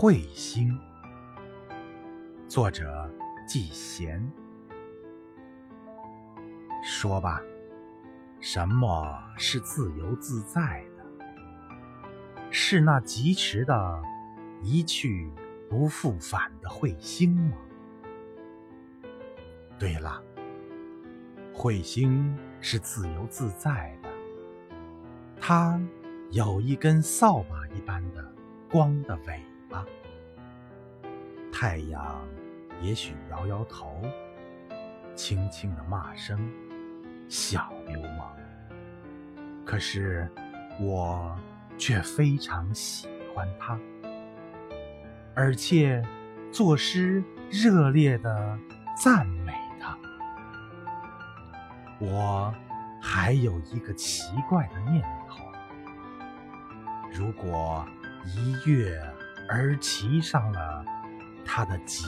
彗星，作者季贤。说吧，什么是自由自在的？是那疾驰的、一去不复返的彗星吗？对了，彗星是自由自在的，它有一根扫把一般的光的尾。太阳也许摇摇头，轻轻的骂声：“小流氓。”可是我却非常喜欢它，而且作诗热烈的赞美它。我还有一个奇怪的念头：如果一月而骑上了。他的吉